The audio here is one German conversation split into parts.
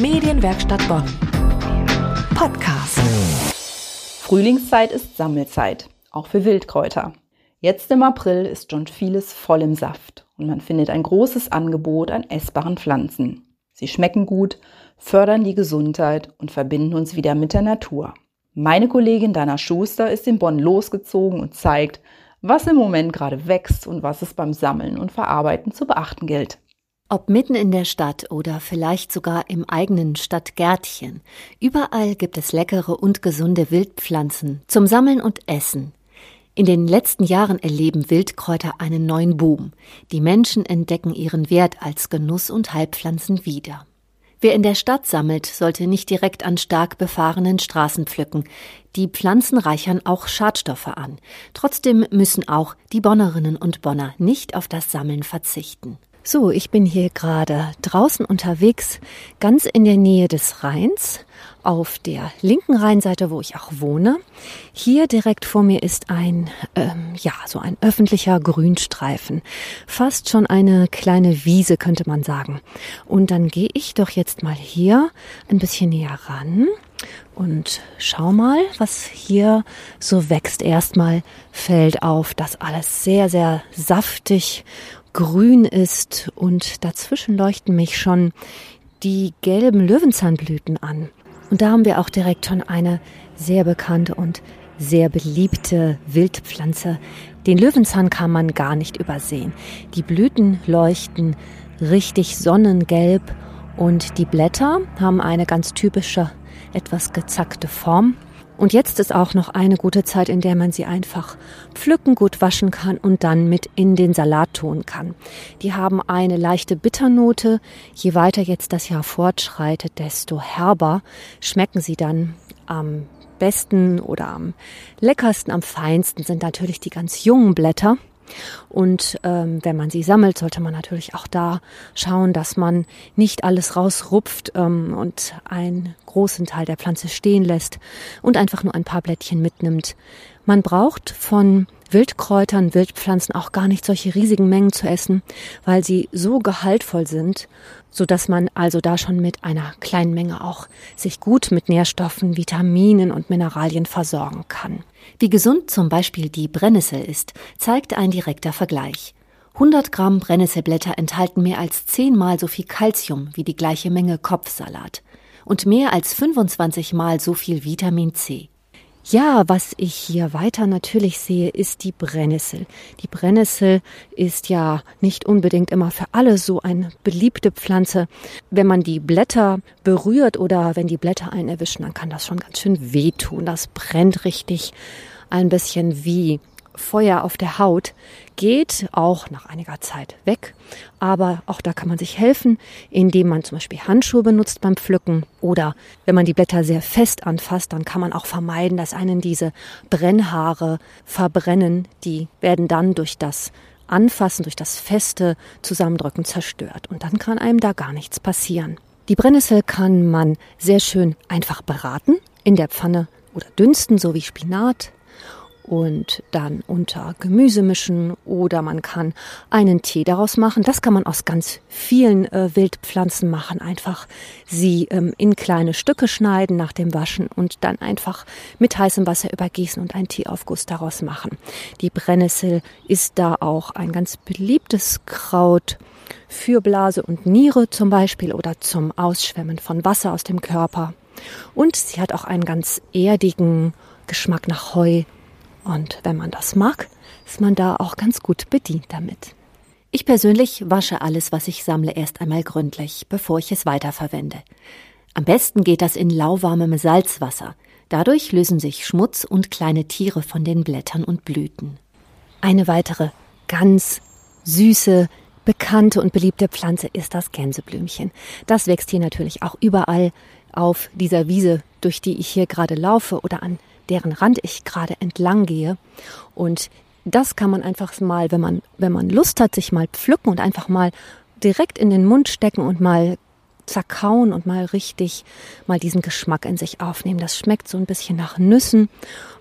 Medienwerkstatt Bonn. Podcast. Frühlingszeit ist Sammelzeit, auch für Wildkräuter. Jetzt im April ist schon vieles voll im Saft und man findet ein großes Angebot an essbaren Pflanzen. Sie schmecken gut, fördern die Gesundheit und verbinden uns wieder mit der Natur. Meine Kollegin Dana Schuster ist in Bonn losgezogen und zeigt, was im Moment gerade wächst und was es beim Sammeln und Verarbeiten zu beachten gilt. Ob mitten in der Stadt oder vielleicht sogar im eigenen Stadtgärtchen, überall gibt es leckere und gesunde Wildpflanzen zum Sammeln und Essen. In den letzten Jahren erleben Wildkräuter einen neuen Boom. Die Menschen entdecken ihren Wert als Genuss und Heilpflanzen wieder. Wer in der Stadt sammelt, sollte nicht direkt an stark befahrenen Straßen pflücken. Die Pflanzen reichern auch Schadstoffe an. Trotzdem müssen auch die Bonnerinnen und Bonner nicht auf das Sammeln verzichten. So, ich bin hier gerade draußen unterwegs, ganz in der Nähe des Rheins, auf der linken Rheinseite, wo ich auch wohne. Hier direkt vor mir ist ein, ähm, ja, so ein öffentlicher Grünstreifen. Fast schon eine kleine Wiese, könnte man sagen. Und dann gehe ich doch jetzt mal hier ein bisschen näher ran und schau mal, was hier so wächst. Erstmal fällt auf, dass alles sehr, sehr saftig grün ist und dazwischen leuchten mich schon die gelben Löwenzahnblüten an. Und da haben wir auch direkt schon eine sehr bekannte und sehr beliebte Wildpflanze. Den Löwenzahn kann man gar nicht übersehen. Die Blüten leuchten richtig sonnengelb und die Blätter haben eine ganz typische, etwas gezackte Form. Und jetzt ist auch noch eine gute Zeit, in der man sie einfach pflücken, gut waschen kann und dann mit in den Salat tun kann. Die haben eine leichte Bitternote. Je weiter jetzt das Jahr fortschreitet, desto herber schmecken sie dann am besten oder am leckersten, am feinsten sind natürlich die ganz jungen Blätter. Und ähm, wenn man sie sammelt, sollte man natürlich auch da schauen, dass man nicht alles rausrupft ähm, und einen großen Teil der Pflanze stehen lässt und einfach nur ein paar Blättchen mitnimmt. Man braucht von Wildkräutern, Wildpflanzen auch gar nicht solche riesigen Mengen zu essen, weil sie so gehaltvoll sind, so dass man also da schon mit einer kleinen Menge auch sich gut mit Nährstoffen, Vitaminen und Mineralien versorgen kann. Wie gesund zum Beispiel die Brennnessel ist, zeigt ein direkter Vergleich. 100 Gramm Brennnesselblätter enthalten mehr als zehnmal so viel Kalzium wie die gleiche Menge Kopfsalat und mehr als 25 mal so viel Vitamin C. Ja, was ich hier weiter natürlich sehe, ist die Brennnessel. Die Brennnessel ist ja nicht unbedingt immer für alle so eine beliebte Pflanze. Wenn man die Blätter berührt oder wenn die Blätter einen erwischen, dann kann das schon ganz schön wehtun. Das brennt richtig ein bisschen wie Feuer auf der Haut geht auch nach einiger Zeit weg. Aber auch da kann man sich helfen, indem man zum Beispiel Handschuhe benutzt beim Pflücken oder wenn man die Blätter sehr fest anfasst, dann kann man auch vermeiden, dass einen diese Brennhaare verbrennen. Die werden dann durch das Anfassen, durch das feste Zusammendrücken zerstört. Und dann kann einem da gar nichts passieren. Die Brennnessel kann man sehr schön einfach braten in der Pfanne oder dünsten, so wie Spinat, und dann unter Gemüse mischen oder man kann einen Tee daraus machen. Das kann man aus ganz vielen äh, Wildpflanzen machen. Einfach sie ähm, in kleine Stücke schneiden nach dem Waschen und dann einfach mit heißem Wasser übergießen und einen Teeaufguss daraus machen. Die Brennnessel ist da auch ein ganz beliebtes Kraut für Blase und Niere zum Beispiel oder zum Ausschwemmen von Wasser aus dem Körper. Und sie hat auch einen ganz erdigen Geschmack nach Heu und wenn man das mag, ist man da auch ganz gut bedient damit. Ich persönlich wasche alles, was ich sammle, erst einmal gründlich, bevor ich es weiterverwende. Am besten geht das in lauwarmem Salzwasser. Dadurch lösen sich Schmutz und kleine Tiere von den Blättern und Blüten. Eine weitere ganz süße, bekannte und beliebte Pflanze ist das Gänseblümchen. Das wächst hier natürlich auch überall auf dieser Wiese, durch die ich hier gerade laufe oder an deren Rand ich gerade entlang gehe. Und das kann man einfach mal, wenn man, wenn man Lust hat, sich mal pflücken und einfach mal direkt in den Mund stecken und mal zerkauen und mal richtig mal diesen Geschmack in sich aufnehmen. Das schmeckt so ein bisschen nach Nüssen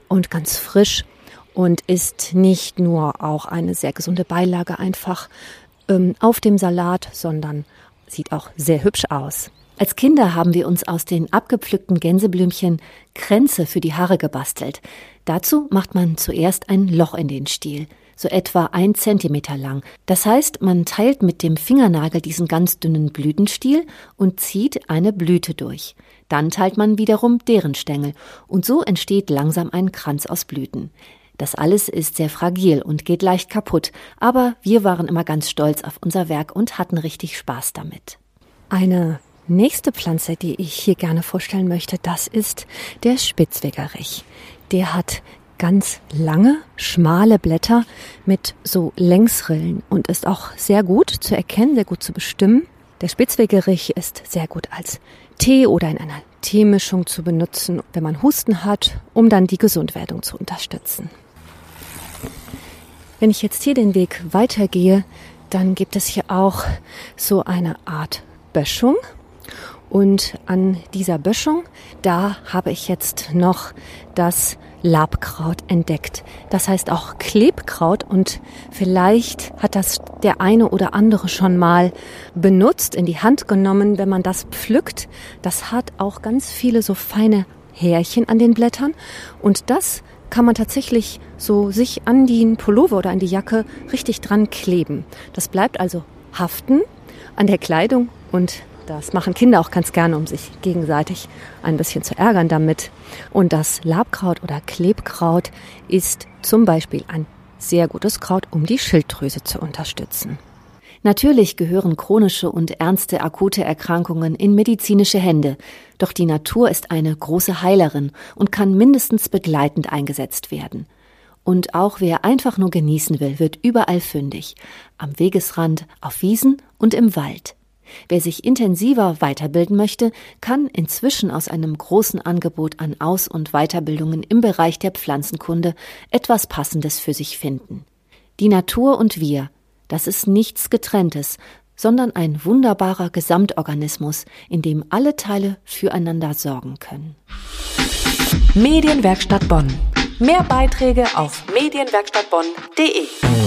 und ganz frisch und ist nicht nur auch eine sehr gesunde Beilage einfach ähm, auf dem Salat, sondern sieht auch sehr hübsch aus. Als Kinder haben wir uns aus den abgepflückten Gänseblümchen Kränze für die Haare gebastelt. Dazu macht man zuerst ein Loch in den Stiel, so etwa ein Zentimeter lang. Das heißt, man teilt mit dem Fingernagel diesen ganz dünnen Blütenstiel und zieht eine Blüte durch. Dann teilt man wiederum deren Stängel und so entsteht langsam ein Kranz aus Blüten. Das alles ist sehr fragil und geht leicht kaputt, aber wir waren immer ganz stolz auf unser Werk und hatten richtig Spaß damit. Eine nächste Pflanze, die ich hier gerne vorstellen möchte, das ist der Spitzwegerich. Der hat ganz lange, schmale Blätter mit so Längsrillen und ist auch sehr gut zu erkennen, sehr gut zu bestimmen. Der Spitzwegerich ist sehr gut als Tee oder in einer Teemischung zu benutzen, wenn man Husten hat, um dann die Gesundwerdung zu unterstützen. Wenn ich jetzt hier den Weg weitergehe, dann gibt es hier auch so eine Art Böschung. Und an dieser Böschung, da habe ich jetzt noch das Labkraut entdeckt. Das heißt auch Klebkraut und vielleicht hat das der eine oder andere schon mal benutzt, in die Hand genommen, wenn man das pflückt. Das hat auch ganz viele so feine Härchen an den Blättern und das kann man tatsächlich so sich an den Pullover oder an die Jacke richtig dran kleben. Das bleibt also haften an der Kleidung und das machen Kinder auch ganz gerne, um sich gegenseitig ein bisschen zu ärgern damit. Und das Labkraut oder Klebkraut ist zum Beispiel ein sehr gutes Kraut, um die Schilddrüse zu unterstützen. Natürlich gehören chronische und ernste akute Erkrankungen in medizinische Hände, doch die Natur ist eine große Heilerin und kann mindestens begleitend eingesetzt werden. Und auch wer einfach nur genießen will, wird überall fündig, am Wegesrand, auf Wiesen und im Wald. Wer sich intensiver weiterbilden möchte, kann inzwischen aus einem großen Angebot an Aus- und Weiterbildungen im Bereich der Pflanzenkunde etwas Passendes für sich finden. Die Natur und wir, das ist nichts Getrenntes, sondern ein wunderbarer Gesamtorganismus, in dem alle Teile füreinander sorgen können. Medienwerkstatt Bonn. Mehr Beiträge auf medienwerkstattbonn.de.